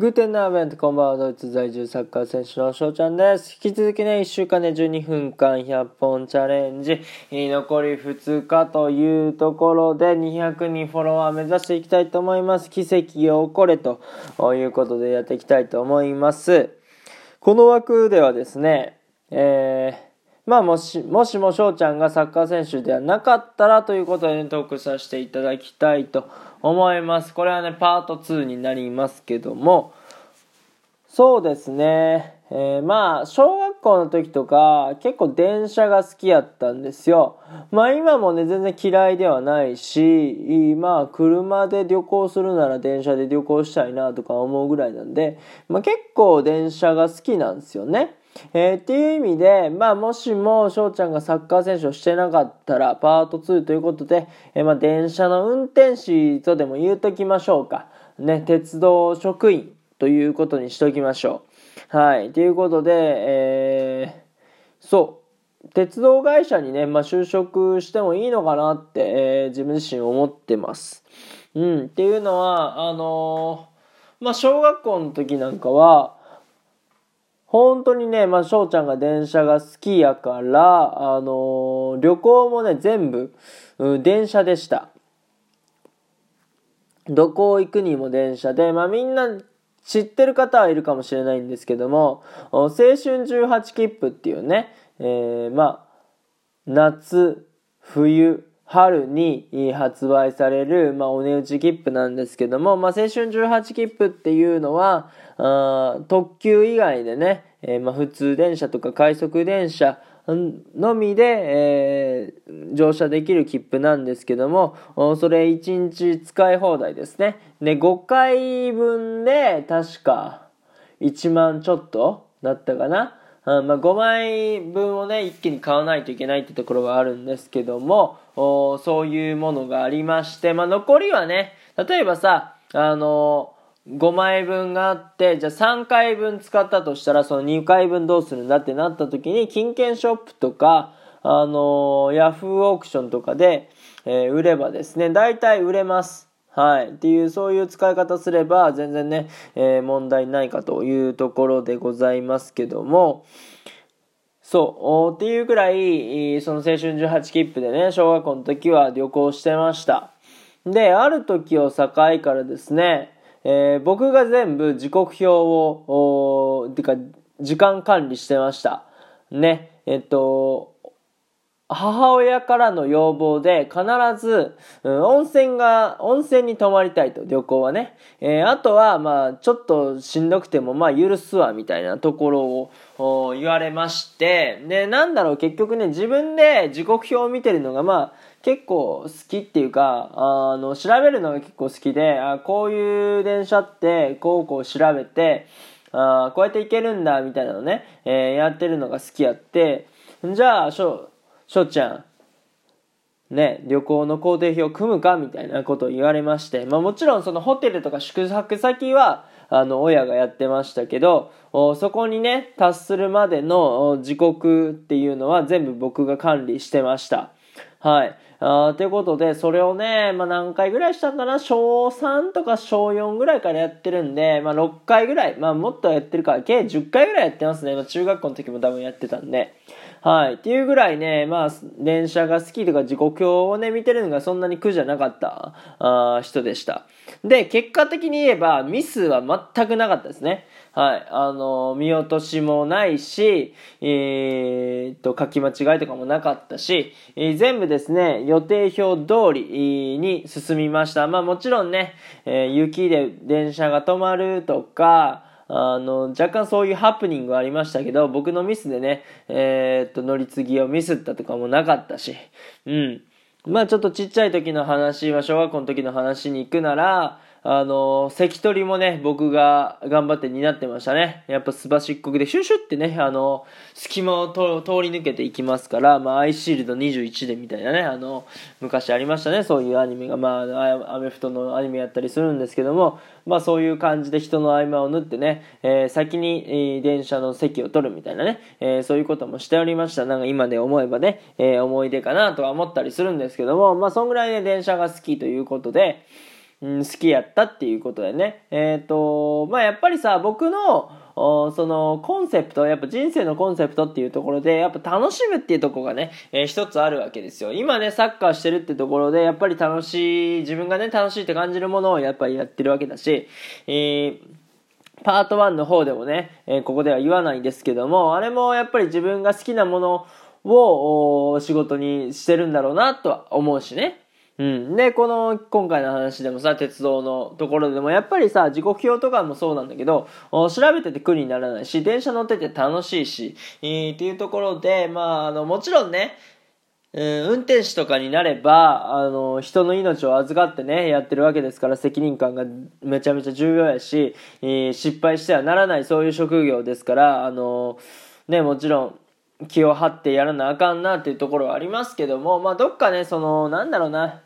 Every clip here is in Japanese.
グーテンナーベント、こんばんは、ドイツ在住サッカー選手の翔ちゃんです。引き続きね、1週間で12分間100本チャレンジ、残り2日というところで200人フォロワー目指していきたいと思います。奇跡が起これということでやっていきたいと思います。この枠ではですね、えーまあもし、もしも翔ちゃんがサッカー選手ではなかったらということで、ね、トークさせていただきたいと思います。これはね、パート2になりますけども、そうですね。えー、まあ、小学校の時とか、結構電車が好きやったんですよ。まあ今もね、全然嫌いではないし、まあ車で旅行するなら電車で旅行したいなとか思うぐらいなんで、まあ結構電車が好きなんですよね。えー、っていう意味で、まあ、もしも翔ちゃんがサッカー選手をしてなかったら、パート2ということで、えー、まあ、電車の運転士とでも言うときましょうか。ね、鉄道職員ということにしときましょう。はい。ということで、えー、そう。鉄道会社にね、まあ、就職してもいいのかなって、えー、自分自身思ってます。うん。っていうのは、あのー、まあ、小学校の時なんかは、本当にね、まあ、翔ちゃんが電車が好きやから、あのー、旅行もね、全部、うん、電車でした。どこ行くにも電車で、まあ、みんな知ってる方はいるかもしれないんですけども、青春18切符っていうね、えー、まあ、夏、冬、春に発売される、まあ、お値打ち切符なんですけども、まあ、青春18切符っていうのは、あ特急以外でね、えー、まあ、普通電車とか快速電車のみで、えー、乗車できる切符なんですけども、それ1日使い放題ですね。で、5回分で確か1万ちょっとだったかな。うんまあ、5枚分をね、一気に買わないといけないってところがあるんですけどもお、そういうものがありまして、まあ、残りはね、例えばさ、あの5枚分があって、じゃあ3回分使ったとしたら、その2回分どうするんだってなった時に、金券ショップとか、あのヤフーオークションとかで、えー、売ればですね、大体売れます。はい。っていう、そういう使い方すれば、全然ね、えー、問題ないかというところでございますけども、そう、っていうくらい、その青春18切符でね、小学校の時は旅行してました。で、ある時を境からですね、えー、僕が全部時刻表を、てか、時間管理してました。ね、えっと、母親からの要望で必ず、うん、温泉が、温泉に泊まりたいと、旅行はね。えー、あとは、まあ、ちょっとしんどくても、まあ、許すわ、みたいなところを言われまして、で、なんだろう、結局ね、自分で時刻表を見てるのが、まあ、結構好きっていうか、あの、調べるのが結構好きで、あこういう電車って、こうこう調べて、あこうやって行けるんだ、みたいなのね、えー、やってるのが好きやって、じゃあ、しょっちゃん、ね、旅行の工程表を組むかみたいなことを言われまして、まあもちろんそのホテルとか宿泊先は、あの、親がやってましたけど、そこにね、達するまでの時刻っていうのは全部僕が管理してました。はい。あということで、それをね、まあ、何回ぐらいしたんかな？小3とか小4ぐらいからやってるんで、まあ、6回ぐらい、まあ、もっとやってるから、計10回ぐらいやってますね。まあ、中学校の時も多分やってたんで。はい。っていうぐらいね、まあ、電車が好きとか自己表をね、見てるのがそんなに苦じゃなかったあ人でした。で、結果的に言えば、ミスは全くなかったですね。はい。あの、見落としもないし、えー、っと、書き間違いとかもなかったし、えー、全部ですね、予定表通りに進みました。まあもちろんね、えー、雪で電車が止まるとか、あの、若干そういうハプニングありましたけど、僕のミスでね、えー、っと、乗り継ぎをミスったとかもなかったし、うん。まあちょっとちっちゃい時の話は、小学校の時の話に行くなら、あの、関取もね、僕が頑張って担ってましたね。やっぱすばしっこくでシュシュってね、あの、隙間を通り抜けていきますから、まあ、アイシールド21でみたいなね、あの、昔ありましたね、そういうアニメが、まあ、アメフトのアニメやったりするんですけども、まあ、そういう感じで人の合間を縫ってね、えー、先に、えー、電車の席を取るみたいなね、えー、そういうこともしておりました。なんか今で思えばね、え思い出かなとは思ったりするんですけども、まあ、そんぐらいね、電車が好きということで、うん、好きやったっていうことでね。えっ、ー、と、まあ、やっぱりさ、僕の、そのコンセプト、やっぱ人生のコンセプトっていうところで、やっぱ楽しむっていうとこがね、えー、一つあるわけですよ。今ね、サッカーしてるってところで、やっぱり楽しい、自分がね、楽しいって感じるものをやっぱりやってるわけだし、えーパート1の方でもね、えー、ここでは言わないんですけども、あれもやっぱり自分が好きなものを仕事にしてるんだろうなとは思うしね。うん。で、この、今回の話でもさ、鉄道のところでも、やっぱりさ、時刻表とかもそうなんだけど、調べてて苦にならないし、電車乗ってて楽しいし、えー、っていうところで、まあ、あの、もちろんね、うん、運転手とかになれば、あの、人の命を預かってね、やってるわけですから、責任感がめちゃめちゃ重要やし、えー、失敗してはならない、そういう職業ですから、あの、ね、もちろん、気を張ってやらなあかんなっていうところはありますけども、まあ、どっかね、その、なんだろうな、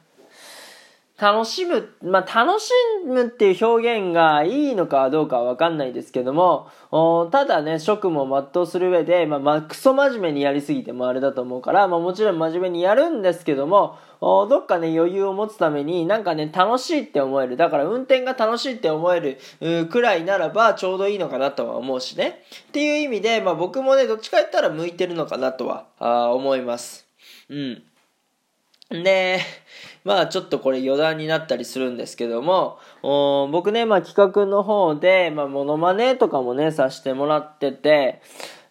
楽しむ、まあ、楽しむっていう表現がいいのかどうかはわかんないですけども、ただね、職務を全うする上で、まあ、まあ、クソ真面目にやりすぎてもあれだと思うから、まあ、もちろん真面目にやるんですけども、どっかね、余裕を持つために、なんかね、楽しいって思える。だから運転が楽しいって思えるくらいならば、ちょうどいいのかなとは思うしね。っていう意味で、まあ、僕もね、どっちか言ったら向いてるのかなとは、思います。うん。で、まあちょっとこれ余談になったりするんですけども、僕ね、まあ企画の方で、まあモノマネとかもね、させてもらってて、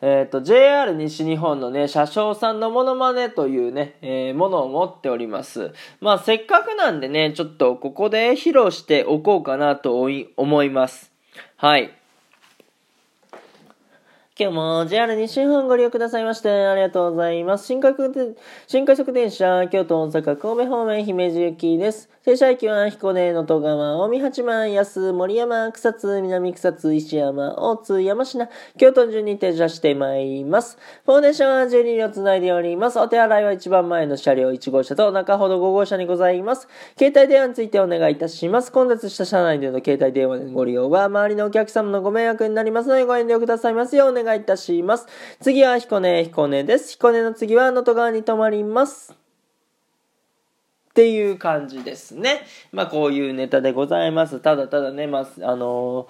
えっ、ー、と、JR 西日本のね、車掌さんのモノマネというね、えー、ものを持っております。まあせっかくなんでね、ちょっとここで披露しておこうかなと思います。はい。今日も JR 西日本ご利用くださいましてありがとうございます。新快速新快速電車、京都、大阪、神戸方面、姫路行きです。停車駅は彦根、能登川、近江八幡、安、森山、草津、南草津、石山、大津、山科、京都順に停車してまいります。フォーデーションは12両つないでおります。お手洗いは一番前の車両1号車と中ほど5号車にございます。携帯電話についてお願いいたします。混雑した車内での携帯電話のご利用は、周りのお客様のご迷惑になりますのでご遠慮くださいますようお願い願いいたします。次は彦根、彦根です。彦根の次は能登川に停まります。っていう感じですね。まあこういうネタでございます。ただただね、まあ、あの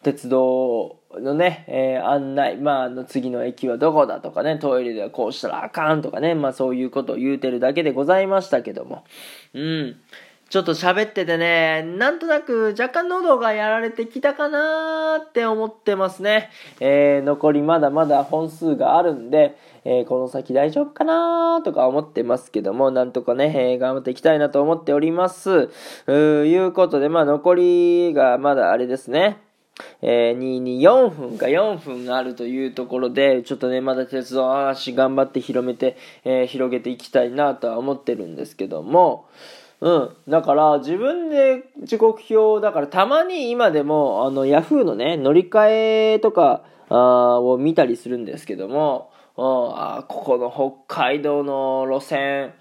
ー、鉄道のね、えー、案内、まあ、あの次の駅はどこだとかね、トイレではこうしたらあかんとかね、まあそういうことを言うてるだけでございましたけども。うん。ちょっと喋っててね、なんとなく若干喉がやられてきたかなーって思ってますね。えー、残りまだまだ本数があるんで、えー、この先大丈夫かなーとか思ってますけども、なんとかね、えー、頑張っていきたいなと思っております。ういうことで、まあ残りがまだあれですね。えー、2に4分か4分あるというところで、ちょっとね、まだ鉄道の話頑張って広めて、えー、広げていきたいなとは思ってるんですけども、うん。だから、自分で時刻表、だからたまに今でも、あの、ヤフーのね、乗り換えとか、あを見たりするんですけども、あここの北海道の路線、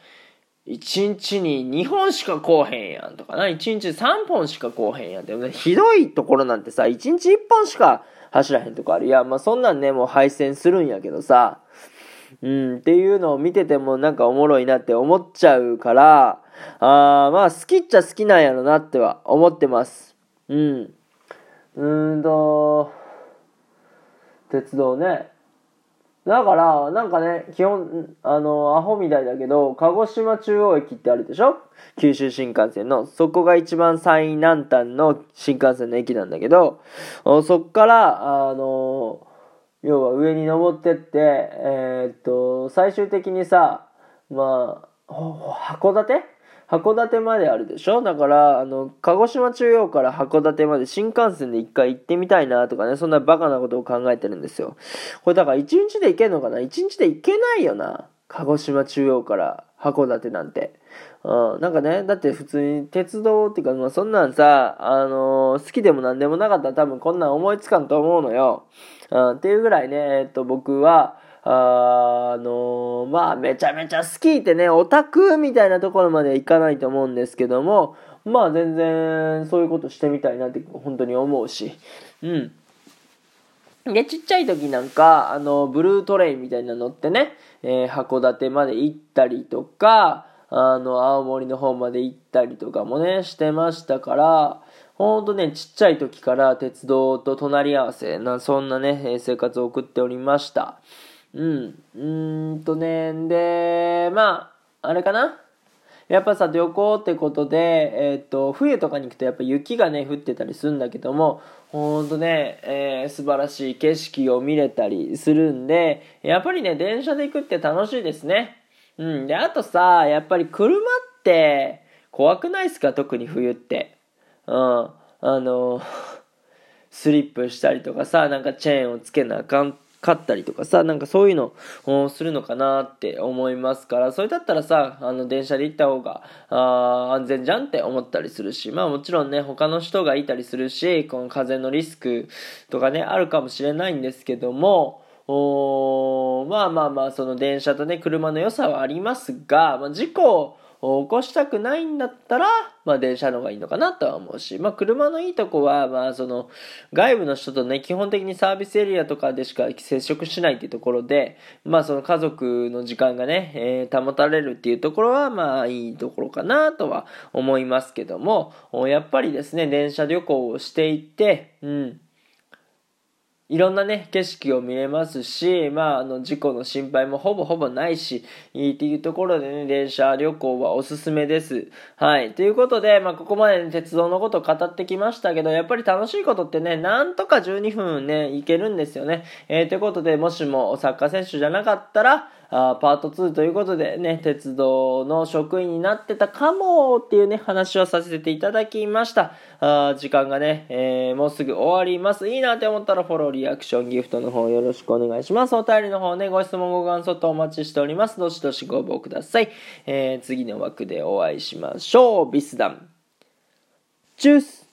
1日に2本しか来へんやんとかな、1日3本しか来へんやんって、ね、ひどいところなんてさ、1日1本しか走らへんとかある。いや、まあそんなんね、もう配線するんやけどさ、うん、っていうのを見ててもなんかおもろいなって思っちゃうから、あまあ好きっちゃ好きなんやろなっては思ってます。うん。うーんと、鉄道ね。だから、なんかね、基本、あの、アホみたいだけど、鹿児島中央駅ってあるでしょ？九州新幹線の。そこが一番最南端の新幹線の駅なんだけど、そっから、あの、要は上に登ってって、えー、っと、最終的にさ、まあ、函館？函館まであるでしょ？だから、あの、鹿児島中央から函館まで新幹線で一回行ってみたいなとかね、そんなバカなことを考えてるんですよ。これだから一日で行けんのかな？一日で行けないよな。鹿児島中央から函館なんて。うん、なんかね、だって普通に鉄道っていうか、まあそんなんさ、あのー、好きでもなんでもなかったら多分こんなん思いつかんと思うのよ。うん、っていうぐらいね、えっと僕は、あのまあ、めちゃめちゃ好きってね、オタクみたいなところまではいかないと思うんですけども、まあ全然そういうことしてみたいなって本当に思うし、うん。で、ちっちゃい時なんか、あの、ブルートレインみたいなのってね、えー、函館まで行ったりとか、あの、青森の方まで行ったりとかもね、してましたから、ほんとね、ちっちゃい時から鉄道と隣り合わせな、そんなね、生活を送っておりました。うん。うーんとね、で、まあ、あれかな？やっぱさ、旅行ってことで、え、ー、と、冬とかに行くとやっぱ雪がね、降ってたりするんだけども、ほんとね、えー、素晴らしい景色を見れたりするんで、やっぱりね、電車で行くって楽しいですね。うん。で、あとさ、やっぱり車って怖くないですか？特に冬って。うん。あの、スリップしたりとかさ、なんかチェーンをつけなあかん買ったりとかさ、なんかそういうのをするのかなって思いますから、それだったらさ、あの、電車で行った方が、あ安全じゃんって思ったりするし、まあもちろんね、他の人がいたりするし、この風のリスクとかね、あるかもしれないんですけども、おまあまあまあ、その電車とね、車の良さはありますが、まあ、事故を起こしたくないんだったら、まあ電車の方がいいのかなとは思うし、まあ車のいいとこは、まあその外部の人とね、基本的にサービスエリアとかでしか接触しないっていうところで、まあその家族の時間がね、えー、保たれるっていうところは、まあいいところかなとは思いますけども、やっぱりですね、電車旅行をしていて、うん。いろんなね、景色を見れますし、まあ、あの、事故の心配もほぼほぼないし、いいっていうところでね、電車旅行はおすすめです。はい。ということで、まあ、ここまで、ね、鉄道のことを語ってきましたけど、やっぱり楽しいことってね、なんとか12分ね、いけるんですよね。えー、ということで、もしもサッカー選手じゃなかったら、あパート2ということでね、鉄道の職員になってたかもっていうね、話をさせていただきました。あ時間がね、えー、もうすぐ終わります。いいなって思ったらフォロー、リアクション、ギフトの方よろしくお願いします。お便りの方ね、ご質問、ご感想とお待ちしております。どしどしご応募ください。えー、次の枠でお会いしましょう。ビスダン。チュース